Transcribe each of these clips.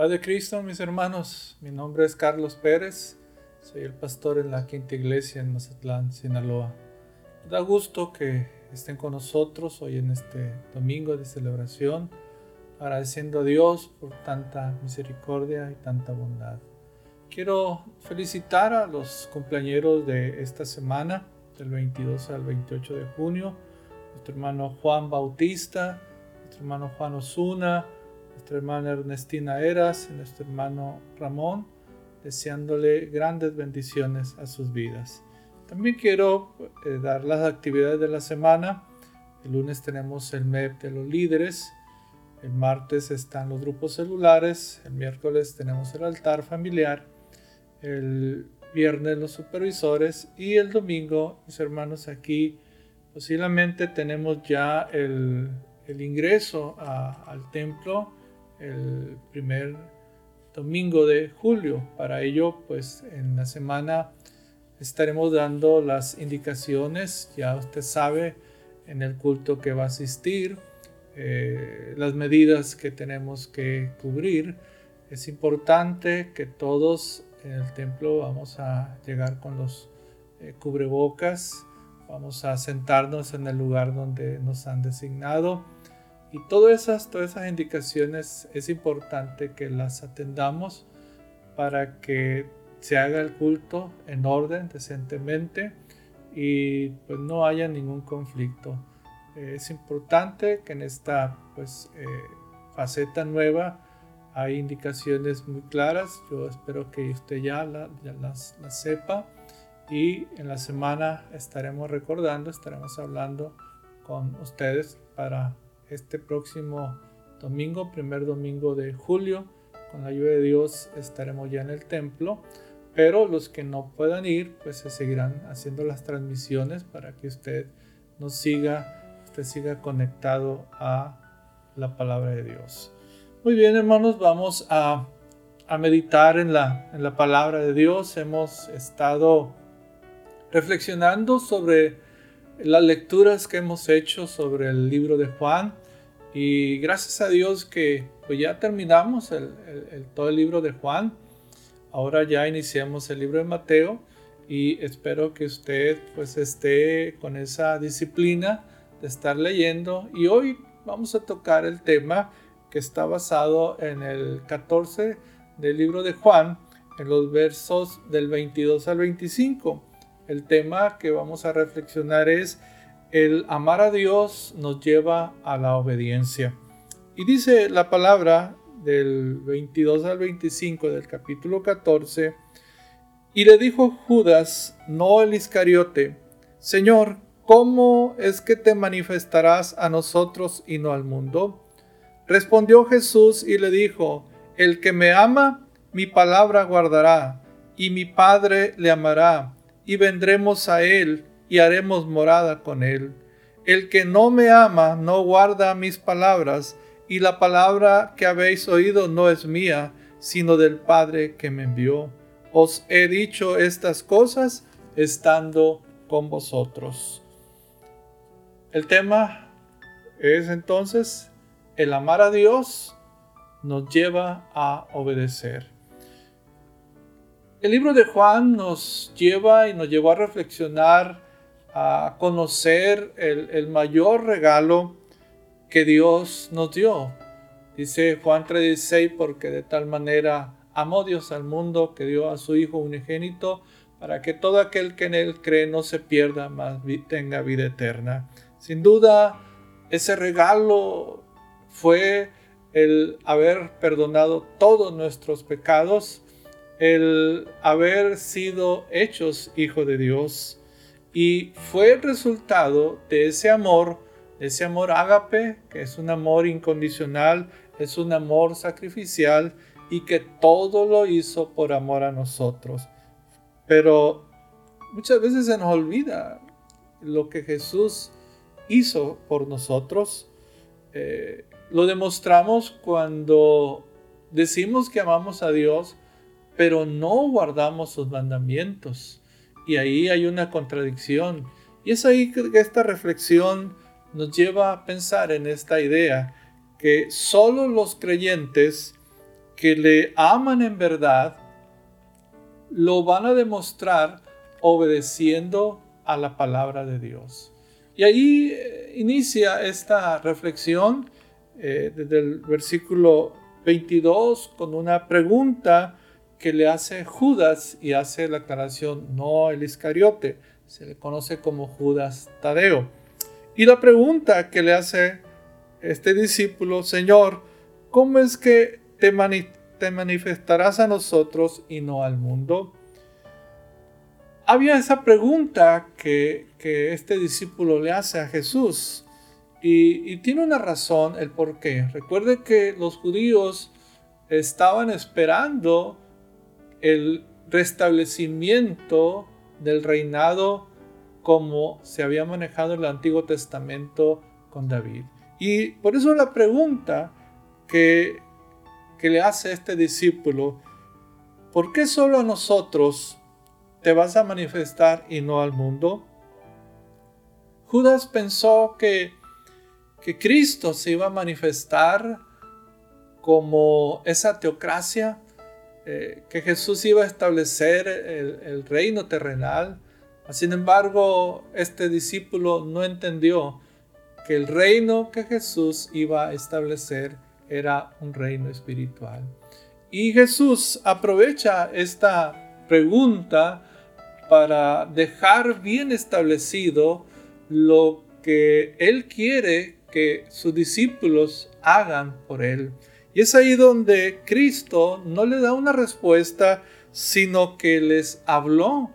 Padre Cristo, mis hermanos, mi nombre es Carlos Pérez, soy el pastor en la Quinta Iglesia en Mazatlán, Sinaloa. da gusto que estén con nosotros hoy en este domingo de celebración, agradeciendo a Dios por tanta misericordia y tanta bondad. Quiero felicitar a los compañeros de esta semana, del 22 al 28 de junio, nuestro hermano Juan Bautista, nuestro hermano Juan Osuna, nuestra hermana Ernestina Eras y nuestro hermano Ramón, deseándole grandes bendiciones a sus vidas. También quiero eh, dar las actividades de la semana. El lunes tenemos el MEP de los líderes. El martes están los grupos celulares. El miércoles tenemos el altar familiar. El viernes los supervisores. Y el domingo, mis hermanos, aquí posiblemente tenemos ya el, ingreso al templo el primer domingo de julio. Para ello, pues en la semana estaremos dando las indicaciones, ya usted sabe, en el culto que va a asistir, eh, las medidas que tenemos que cubrir. Es importante que todos en el templo vamos a llegar con los eh, cubrebocas, vamos a sentarnos en el lugar donde nos han designado y todas esas, todas esas indicaciones es importante que las atendamos para que se haga el culto en orden, decentemente y pues no haya ningún conflicto. es importante que en esta pues, eh, faceta nueva hay indicaciones muy claras. Yo espero que usted ya, ya las, las sepa y en la semana estaremos recordando, estaremos hablando con ustedes para este próximo domingo, primer domingo de julio. Con la ayuda de Dios estaremos ya en el templo, pero los que no puedan ir, pues se seguirán haciendo las transmisiones para que usted nos siga, usted siga conectado a la palabra de Dios. Muy bien, hermanos, vamos a, a meditar en la, en la palabra de Dios. Hemos estado reflexionando sobre las lecturas que hemos hecho sobre el libro de Juan y gracias a Dios que pues ya terminamos todo el libro de Juan. Ahora ya iniciamos el libro de Mateo y espero que usted pues esté con esa disciplina de estar leyendo. Y hoy vamos a tocar el tema que está basado en el 14 del libro de Juan, en los versos del 22 al 25. El tema que vamos a reflexionar es el amar a Dios nos lleva a la obediencia. Y dice la palabra del 22 al 25 del capítulo 14, y le dijo Judas, no el Iscariote, Señor, ¿cómo es que te manifestarás a nosotros y no al mundo? Respondió Jesús y le dijo, El que me ama, mi palabra guardará, y mi Padre le amará, y vendremos a él y haremos morada con él. El que no me ama no guarda mis palabras, y la palabra que habéis oído no es mía, sino del Padre que me envió. Os he dicho estas cosas estando con vosotros. El tema es entonces el amar a Dios nos lleva a obedecer. El libro de Juan nos lleva y nos llevó a reflexionar a conocer el, mayor regalo que Dios nos dio. Dice Juan 3:16, porque de tal manera amó Dios al mundo que dio a su Hijo unigénito, para que todo aquel que en él cree no se pierda, mas tenga vida eterna. Sin duda, ese regalo fue el haber perdonado todos nuestros pecados, el haber sido hechos hijo de Dios y fue el resultado de ese amor, de ese amor ágape, que es un amor incondicional, es un amor sacrificial y que todo lo hizo por amor a nosotros. Pero muchas veces se nos olvida lo que Jesús hizo por nosotros. Eh, lo demostramos cuando decimos que amamos a Dios, pero no guardamos sus mandamientos. Y ahí hay una contradicción. Y es ahí que esta reflexión nos lleva a pensar en esta idea que solo los creyentes que le aman en verdad, lo van a demostrar obedeciendo a la palabra de Dios. Y ahí eh, inicia esta reflexión eh, desde el versículo 22 con una pregunta que le hace Judas y hace la aclaración, no el Iscariote, se le conoce como Judas Tadeo. Y la pregunta que le hace este discípulo, Señor, ¿cómo es que te, te manifestarás a nosotros y no al mundo? Había esa pregunta que, este discípulo le hace a Jesús y, y tiene una razón el por qué. Recuerde que los judíos estaban esperando el restablecimiento del reinado como se había manejado en el Antiguo Testamento con David. Y por eso la pregunta que, que le hace este discípulo, ¿por qué solo a nosotros te vas a manifestar y no al mundo? Judas pensó que, que Cristo se iba a manifestar como esa teocracia, eh, que Jesús iba a establecer el, reino terrenal. Sin embargo, este discípulo no entendió que el reino que Jesús iba a establecer era un reino espiritual. Y Jesús aprovecha esta pregunta para dejar bien establecido lo que Él quiere que sus discípulos hagan por Él. Y es ahí donde Cristo no le da una respuesta, sino que les habló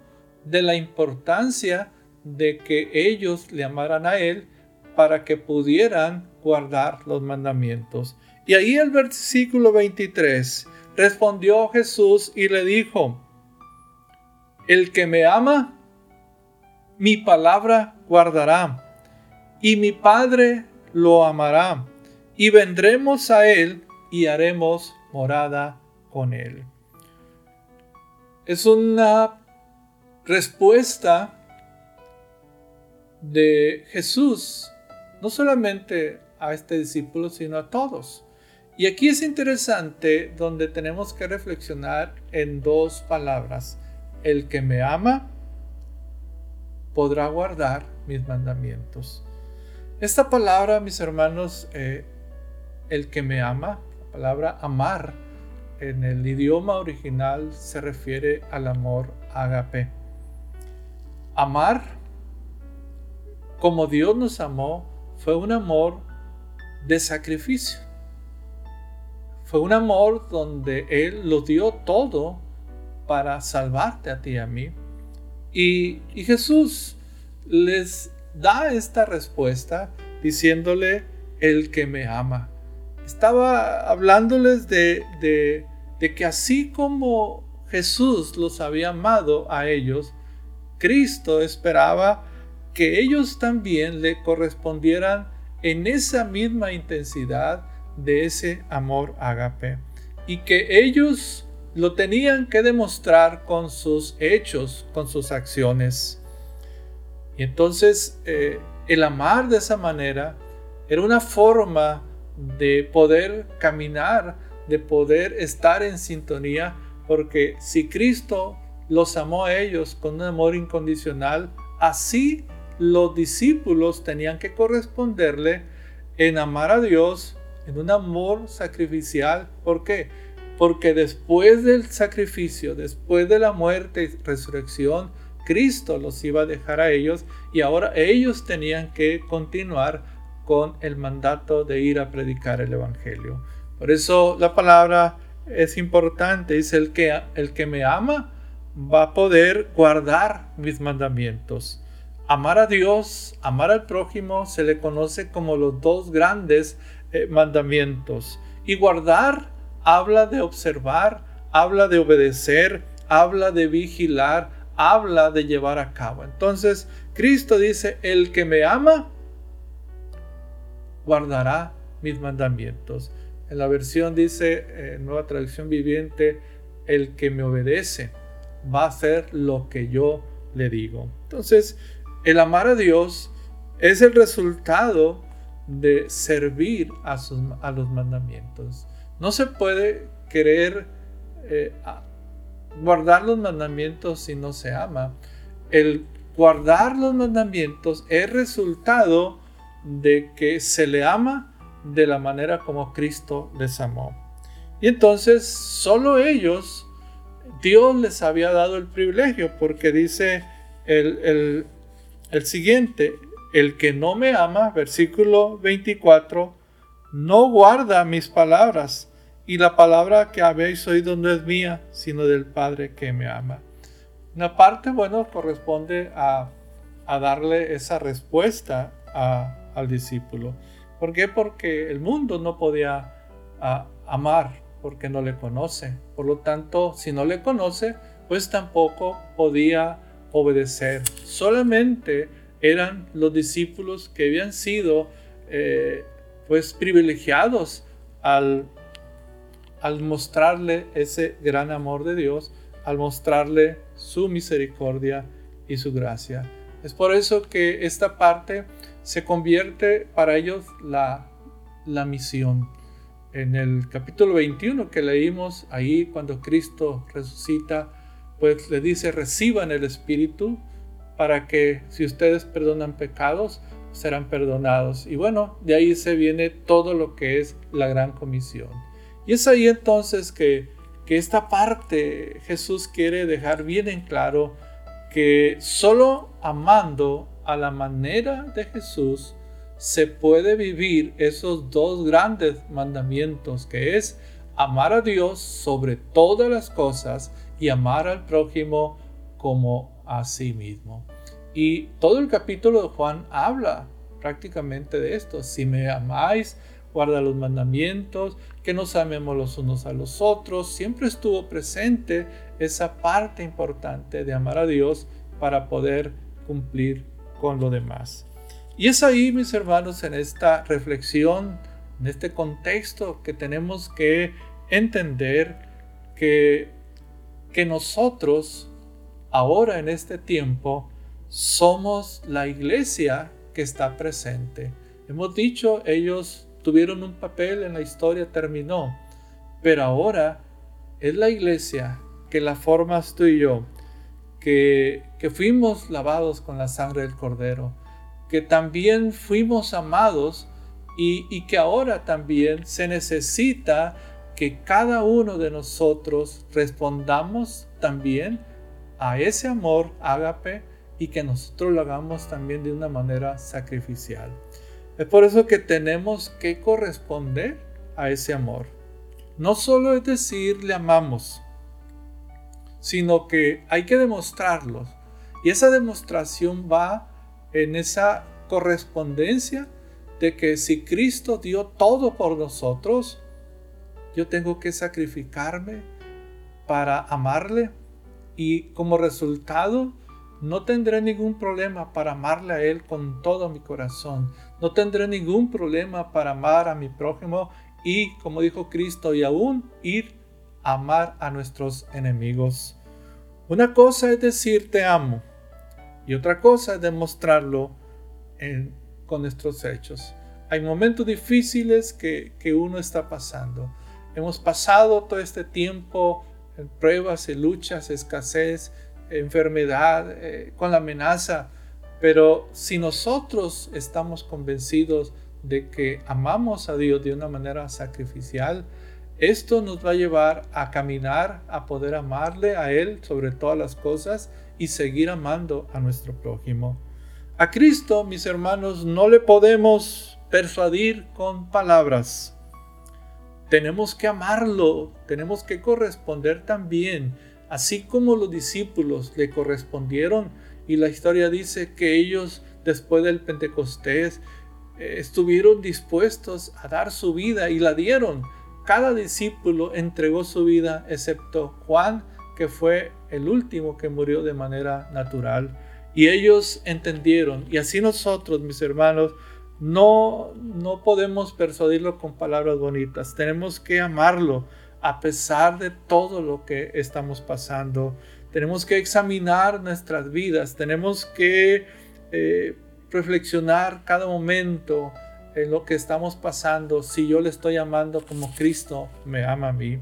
de la importancia de que ellos le amaran a Él para que pudieran guardar los mandamientos. Y ahí el versículo 23 respondió Jesús y le dijo, el que me ama, mi palabra guardará, y mi Padre lo amará, y vendremos a él y haremos morada con Él. Es una respuesta de Jesús, no solamente a este discípulo, sino a todos. Y aquí es interesante donde tenemos que reflexionar en dos palabras. El que me ama podrá guardar mis mandamientos. Esta palabra, mis hermanos, eh, el que me ama, palabra amar en el idioma original se refiere al amor agape. Amar como Dios nos amó fue un amor de sacrificio. Fue un amor donde Él lo dio todo para salvarte a ti y a mí. Y, y Jesús les da esta respuesta diciéndole, el que me ama estaba hablándoles de, de, que así como Jesús los había amado a ellos, Cristo esperaba que ellos también le correspondieran en esa misma intensidad de ese amor ágape y que ellos lo tenían que demostrar con sus hechos, con sus acciones. Y entonces eh, el amar de esa manera era una forma de poder caminar, de poder estar en sintonía, porque si Cristo los amó a ellos con un amor incondicional, así los discípulos tenían que corresponderle en amar a Dios en un amor sacrificial. ¿Por qué? Porque después del sacrificio, después de la muerte y resurrección, Cristo los iba a dejar a ellos y ahora ellos tenían que continuar con el mandato de ir a predicar el Evangelio. Por eso la palabra es importante, dice el que, el que me ama va a poder guardar mis mandamientos. Amar a Dios, amar al prójimo se le conoce como los dos grandes eh, mandamientos. Y guardar habla de observar, habla de obedecer, habla de vigilar, habla de llevar a cabo. Entonces, Cristo dice, el que me ama, guardará mis mandamientos. En la versión dice, eh, nueva traducción viviente, el que me obedece va a hacer lo que yo le digo. Entonces, el amar a Dios es el resultado de servir a, sus, los mandamientos. No se puede querer eh, guardar los mandamientos si no se ama. El guardar los mandamientos es resultado de que se le ama de la manera como Cristo les amó. Y entonces solo ellos, Dios les había dado el privilegio, porque dice el, el siguiente, el que no me ama, versículo 24, no guarda mis palabras, y la palabra que habéis oído no es mía, sino del Padre que me ama. Una parte, bueno, corresponde a, darle esa respuesta al discípulo. ¿Por qué? Porque el mundo no podía amar porque no le conoce. Por lo tanto, si no le conoce, pues tampoco podía obedecer. Solamente eran los discípulos que habían sido eh, pues privilegiados al, al mostrarle ese gran amor de Dios, al mostrarle su misericordia y su gracia. Es por eso que esta parte se convierte para ellos la, la misión. En el capítulo 21 que leímos ahí cuando Cristo resucita, pues le dice reciban el Espíritu para que si ustedes perdonan pecados, serán perdonados. Y bueno, de ahí se viene todo lo que es la gran comisión. Y es ahí entonces que, que esta parte Jesús quiere dejar bien en claro que solo amando a la manera de Jesús se puede vivir esos dos grandes mandamientos que es amar a Dios sobre todas las cosas y amar al prójimo como a sí mismo. Y todo el capítulo de Juan habla prácticamente de esto. Si me amáis, guarda los mandamientos, que nos amemos los unos a los otros. Siempre estuvo presente esa parte importante de amar a Dios para poder cumplir con lo demás. Y es ahí, mis hermanos, en esta reflexión, en este contexto que tenemos que entender que, que nosotros, ahora en este tiempo, somos la iglesia que está presente. Hemos dicho, ellos tuvieron un papel en la historia, terminó, pero ahora es la iglesia que la formas tú y yo, que, fuimos lavados con la sangre del cordero, que también fuimos amados y, y que ahora también se necesita que cada uno de nosotros respondamos también a ese amor ágape y que nosotros lo hagamos también de una manera sacrificial. Es por eso que tenemos que corresponder a ese amor. No solo es decir le amamos, sino que hay que demostrarlo. Y esa demostración va en esa correspondencia de que si Cristo dio todo por nosotros, yo tengo que sacrificarme para amarle y como resultado no tendré ningún problema para amarle a Él con todo mi corazón. No tendré ningún problema para amar a mi prójimo y, como dijo Cristo, y aún ir amar a nuestros enemigos. Una cosa es decir te amo y otra cosa es demostrarlo con nuestros hechos. Hay momentos difíciles que, que uno está pasando. Hemos pasado todo este tiempo en pruebas y luchas, escasez, enfermedad, eh, con la amenaza. Pero si nosotros estamos convencidos de que amamos a Dios de una manera sacrificial, esto nos va a llevar a caminar, a poder amarle a Él sobre todas las cosas y seguir amando a nuestro prójimo. A Cristo, mis hermanos, no le podemos persuadir con palabras. Tenemos que amarlo, tenemos que corresponder también así como los discípulos le correspondieron y la historia dice que ellos después del Pentecostés eh, estuvieron dispuestos a dar su vida y la dieron. Cada discípulo entregó su vida excepto Juan, que fue el último que murió de manera natural. Y ellos entendieron. Y así nosotros, mis hermanos, no, no podemos persuadirlo con palabras bonitas. Tenemos que amarlo a pesar de todo lo que estamos pasando. Tenemos que examinar nuestras vidas, tenemos que eh, reflexionar cada momento en lo que estamos pasando, si yo le estoy amando como Cristo me ama a mí.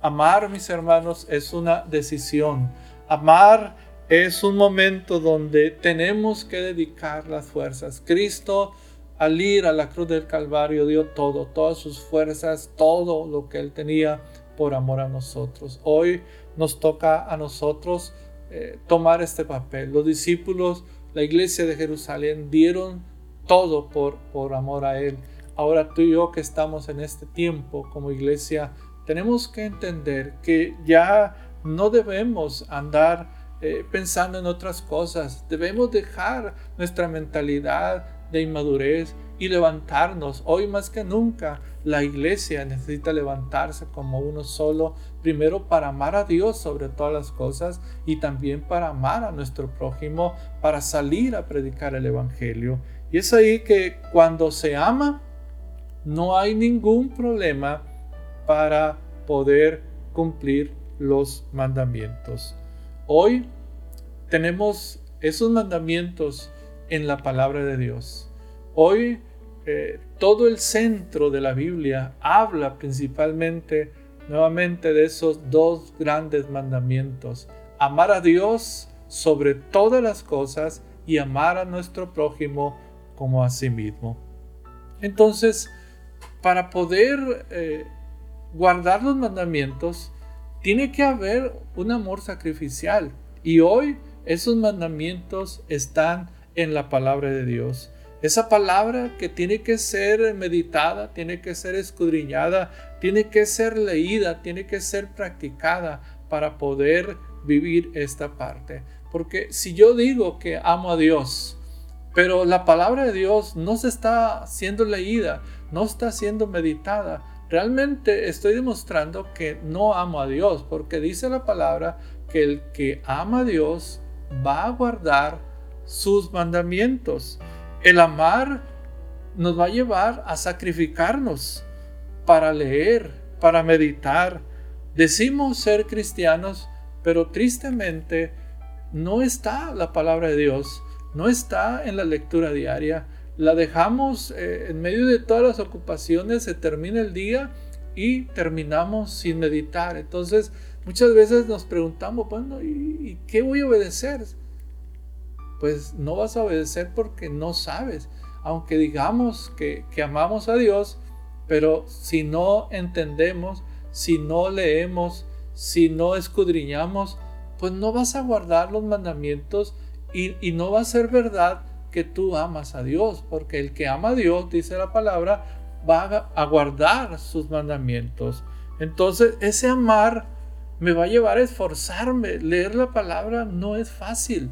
Amar, mis hermanos, es una decisión. Amar es un momento donde tenemos que dedicar las fuerzas. Cristo al ir a la cruz del Calvario dio todo, todas sus fuerzas, todo lo que él tenía por amor a nosotros. Hoy nos toca a nosotros eh, tomar este papel. Los discípulos, la iglesia de Jerusalén dieron todo por, por amor a Él. Ahora tú y yo que estamos en este tiempo como iglesia, tenemos que entender que ya no debemos andar eh, pensando en otras cosas. Debemos dejar nuestra mentalidad de inmadurez y levantarnos. Hoy más que nunca la iglesia necesita levantarse como uno solo, primero para amar a Dios sobre todas las cosas y también para amar a nuestro prójimo, para salir a predicar el Evangelio. Y es ahí que cuando se ama, no hay ningún problema para poder cumplir los mandamientos. Hoy tenemos esos mandamientos en la palabra de Dios. Hoy eh, todo el centro de la Biblia habla principalmente nuevamente de esos dos grandes mandamientos. Amar a Dios sobre todas las cosas y amar a nuestro prójimo como a sí mismo. Entonces, para poder eh, guardar los mandamientos, tiene que haber un amor sacrificial. Y hoy esos mandamientos están en la palabra de Dios. Esa palabra que tiene que ser meditada, tiene que ser escudriñada, tiene que ser leída, tiene que ser practicada para poder vivir esta parte. Porque si yo digo que amo a Dios, pero la palabra de Dios no se está siendo leída, no está siendo meditada, realmente estoy demostrando que no amo a Dios, porque dice la palabra que el que ama a Dios va a guardar sus mandamientos. El amar nos va a llevar a sacrificarnos para leer, para meditar. Decimos ser cristianos, pero tristemente no está la palabra de Dios, no está en la lectura diaria. La dejamos eh, en medio de todas las ocupaciones, se termina el día y terminamos sin meditar. Entonces, muchas veces nos preguntamos, bueno, ¿y, qué voy a obedecer? pues no vas a obedecer porque no sabes. Aunque digamos que, amamos a Dios, pero si no entendemos, si no leemos, si no escudriñamos, pues no vas a guardar los mandamientos y, no va a ser verdad que tú amas a Dios, porque el que ama a Dios, dice la palabra, va a guardar sus mandamientos. Entonces, ese amar me va a llevar a esforzarme. Leer la palabra no es fácil.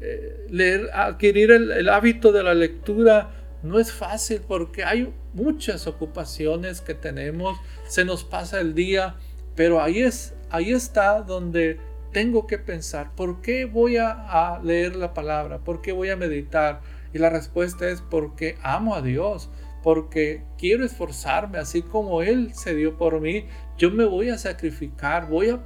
Eh, leer, adquirir el, hábito de la lectura no es fácil porque hay muchas ocupaciones que tenemos, se nos pasa el día, pero ahí, es, ahí está donde tengo que pensar, ¿por qué voy a, leer la palabra? ¿Por qué voy a meditar? Y la respuesta es porque amo a Dios, porque quiero esforzarme, así como Él se dio por mí, yo me voy a sacrificar, voy a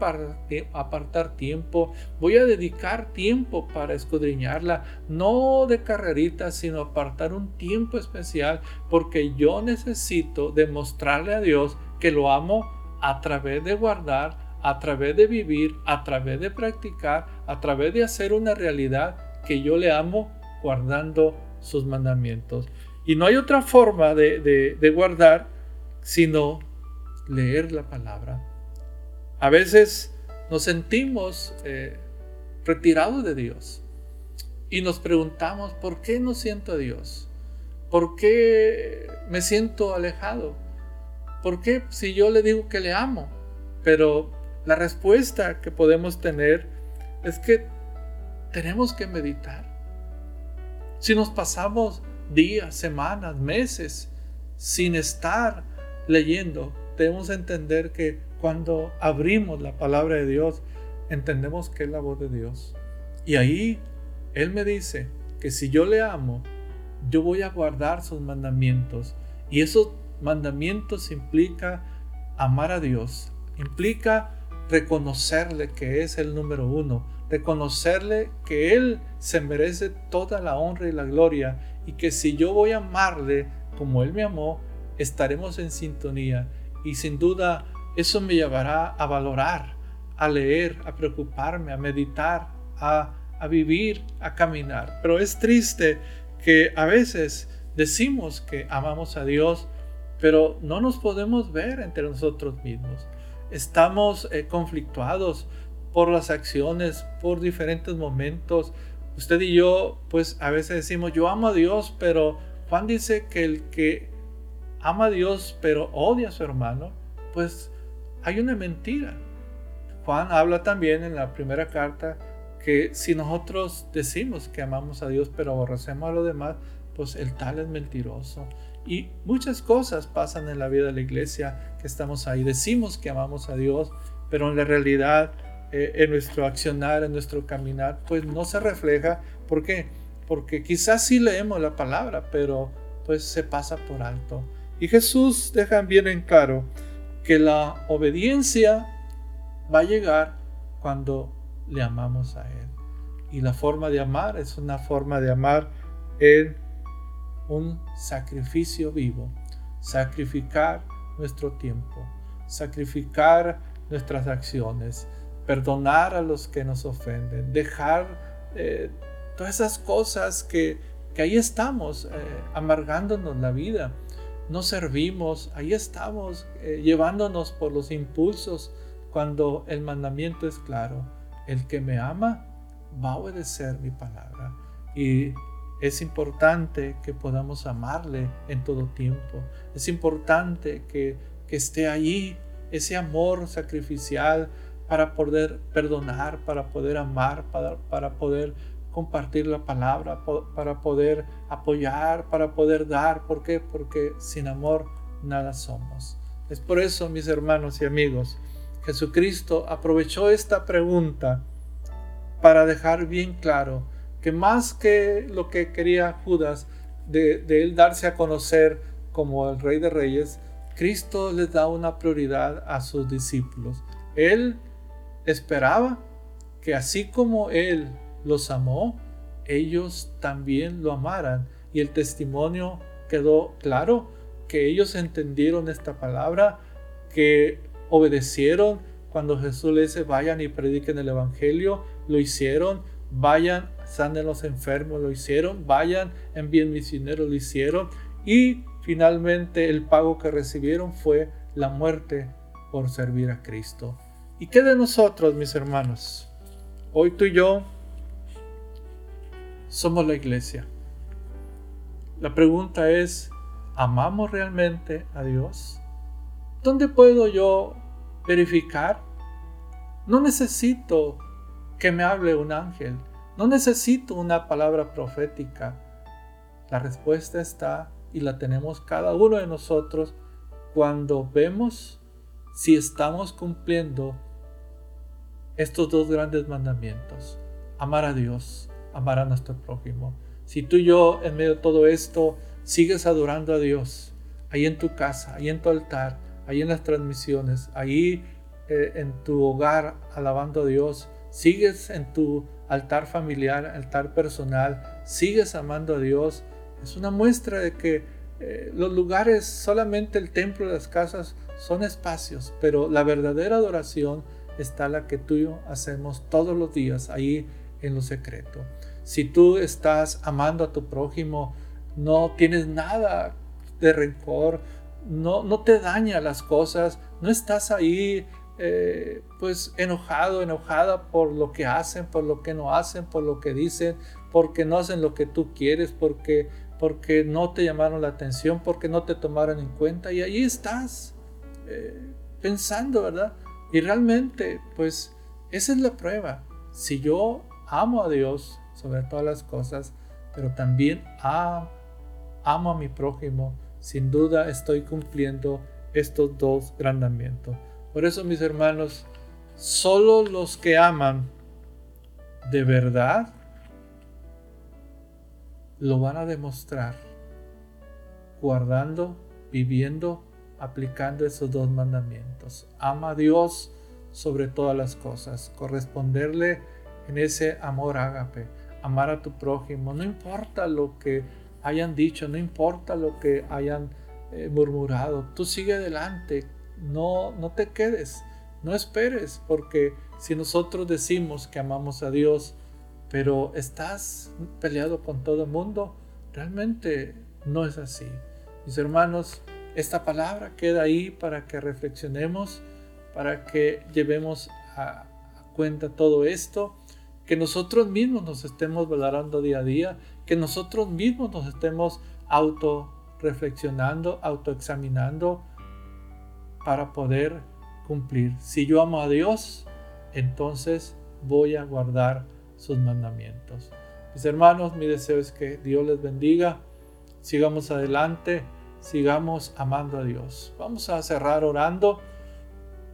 apartar tiempo, voy a dedicar tiempo para escudriñarla, no de carreritas, sino apartar un tiempo especial, porque yo necesito demostrarle a Dios que lo amo a través de guardar, a través de vivir, a través de practicar, a través de hacer una realidad que yo le amo guardando sus mandamientos. Y no hay otra forma de, guardar sino leer la palabra. A veces nos sentimos eh, retirados de Dios y nos preguntamos, ¿por qué no siento a Dios? ¿Por qué me siento alejado? ¿Por qué si yo le digo que le amo? Pero la respuesta que podemos tener es que tenemos que meditar. Si nos pasamos días, semanas, meses sin estar leyendo, debemos entender que cuando abrimos la palabra de Dios, entendemos que es la voz de Dios. Y ahí Él me dice que si yo le amo, yo voy a guardar sus mandamientos. Y esos mandamientos implica amar a Dios, implica reconocerle que es el número uno, reconocerle que Él se merece toda la honra y la gloria y que si yo voy a amarle como Él me amó, estaremos en sintonía y sin duda eso me llevará a valorar, a leer, a preocuparme, a meditar, a, vivir, a caminar. Pero es triste que a veces decimos que amamos a Dios, pero no nos podemos ver entre nosotros mismos. Estamos eh, conflictuados por las acciones, por diferentes momentos. Usted y yo, pues a veces decimos, yo amo a Dios, pero Juan dice que el que ama a Dios, pero odia a su hermano, pues hay una mentira. Juan habla también en la primera carta que si nosotros decimos que amamos a Dios, pero aborrecemos a los demás, pues el tal es mentiroso. Y muchas cosas pasan en la vida de la iglesia que estamos ahí. Decimos que amamos a Dios, pero en la realidad, eh, en nuestro accionar, en nuestro caminar, pues no se refleja. ¿Por qué? Porque quizás sí leemos la palabra, pero pues se pasa por alto. Y Jesús deja bien en claro que la obediencia va a llegar cuando le amamos a Él. Y la forma de amar es una forma de amar en un sacrificio vivo, sacrificar nuestro tiempo, sacrificar nuestras acciones, perdonar a los que nos ofenden, dejar eh, todas esas cosas que, que ahí estamos, eh, amargándonos la vida. No servimos, ahí estamos eh, llevándonos por los impulsos cuando el mandamiento es claro. El que me ama va a obedecer mi palabra. Y es importante que podamos amarle en todo tiempo. Es importante que, esté allí ese amor sacrificial para poder perdonar, para poder amar, para, para poder compartir la palabra, para poder apoyar, para poder dar. ¿Por qué? Porque sin amor nada somos. Es por eso, mis hermanos y amigos, Jesucristo aprovechó esta pregunta para dejar bien claro que más que lo que quería Judas de, él darse a conocer como el rey de reyes, Cristo les da una prioridad a sus discípulos. Él esperaba que así como Él los amó, ellos también lo amaran. Y el testimonio quedó claro que ellos entendieron esta palabra, que obedecieron cuando Jesús les dice vayan y prediquen el Evangelio, lo hicieron, vayan, sanen los enfermos, lo hicieron, vayan, envíen misioneros, lo hicieron, y finalmente el pago que recibieron fue la muerte por servir a Cristo. ¿Y qué de nosotros, mis hermanos? Hoy tú y yo somos la iglesia. La pregunta es, ¿amamos realmente a Dios? ¿Dónde puedo yo verificar? No necesito que me hable un ángel. No necesito una palabra profética. La respuesta está y la tenemos cada uno de nosotros cuando vemos si estamos cumpliendo estos dos grandes mandamientos. Amar a Dios, amar a nuestro prójimo. Si tú y yo en medio de todo esto sigues adorando a Dios, ahí en tu casa, ahí en tu altar, ahí en las transmisiones, ahí eh, en tu hogar alabando a Dios, sigues en tu altar familiar, altar personal, sigues amando a Dios, es una muestra de que eh, los lugares, solamente el templo las casas son espacios, pero la verdadera adoración está la que tú y yo hacemos todos los días, ahí en lo secreto. Si tú estás amando a tu prójimo, no tienes nada de rencor, no, no te daña las cosas, no estás ahí eh, pues enojado, enojada por lo que hacen, por lo que no hacen, por lo que dicen, porque no hacen lo que tú quieres, porque, porque no te llamaron la atención, porque no te tomaron en cuenta y ahí estás eh, pensando, ¿verdad? Y realmente, pues esa es la prueba. Si yo amo a Dios sobre todas las cosas, pero también amo, amo a mi prójimo, sin duda estoy cumpliendo estos dos mandamientos. Por eso, mis hermanos, solo los que aman de verdad lo van a demostrar guardando, viviendo, aplicando esos dos mandamientos. Ama a Dios sobre todas las cosas, corresponderle en ese amor ágape, amar a tu prójimo, no importa lo que hayan dicho, no importa lo que hayan eh, murmurado, tú sigue adelante, no, no te quedes, no esperes, porque si nosotros decimos que amamos a Dios, pero estás peleado con todo el mundo, realmente no es así. Mis hermanos, esta palabra queda ahí para que reflexionemos, para que llevemos a, cuenta todo esto, que nosotros mismos nos estemos valorando día a día, que nosotros mismos nos estemos auto reflexionando, autoexaminando para poder cumplir. Si yo amo a Dios, entonces voy a guardar sus mandamientos. Mis hermanos, mi deseo es que Dios les bendiga. Sigamos adelante, sigamos amando a Dios. Vamos a cerrar orando,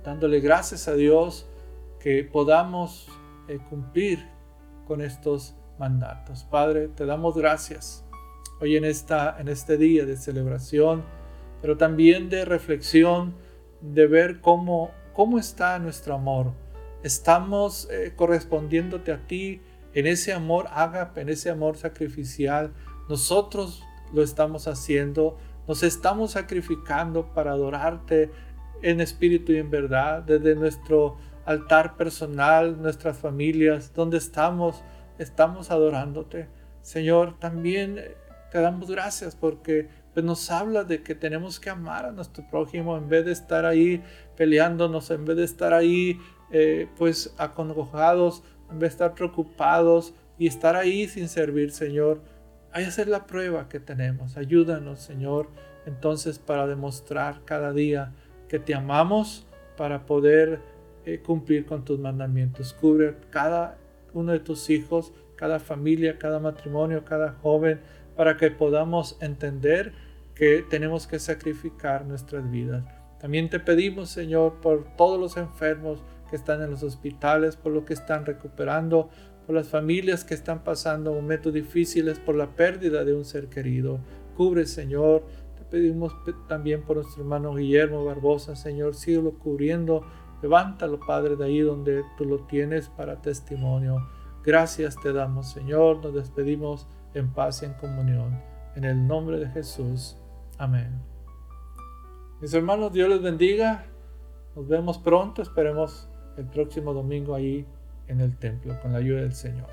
dándole gracias a Dios que podamos eh, cumplir con estos mandatos. Padre, te damos gracias hoy en, esta, en este día de celebración, pero también de reflexión, de ver cómo, cómo está nuestro amor. Estamos eh, correspondiéndote a ti en ese amor ágape, en ese amor sacrificial. Nosotros lo estamos haciendo, nos estamos sacrificando para adorarte en espíritu y en verdad, desde nuestro altar personal, nuestras familias, donde estamos, estamos adorándote. Señor, también te damos gracias porque pues, nos habla de que tenemos que amar a nuestro prójimo en vez de estar ahí peleándonos, en vez de estar ahí eh, pues acongojados, en vez de estar preocupados y estar ahí sin servir, Señor. Hay que hacer la prueba que tenemos. Ayúdanos, Señor, entonces para demostrar cada día que te amamos, para poder eh, cumplir con tus mandamientos. Cubre cada uno de tus hijos, cada familia, cada matrimonio, cada joven, para que podamos entender que tenemos que sacrificar nuestras vidas. También te pedimos, Señor, por todos los enfermos que están en los hospitales, por los que están recuperando, por las familias que están pasando momentos difíciles por la pérdida de un ser querido. Cubre, Señor. Te pedimos también por nuestro hermano Guillermo Barbosa, Señor, síguelo cubriendo. Levántalo, Padre, de ahí donde tú lo tienes para testimonio. Gracias te damos, Señor. Nos despedimos en paz y en comunión. En el nombre de Jesús. Amén. Mis hermanos, Dios les bendiga. Nos vemos pronto. Esperemos el próximo domingo ahí en el templo con la ayuda del Señor.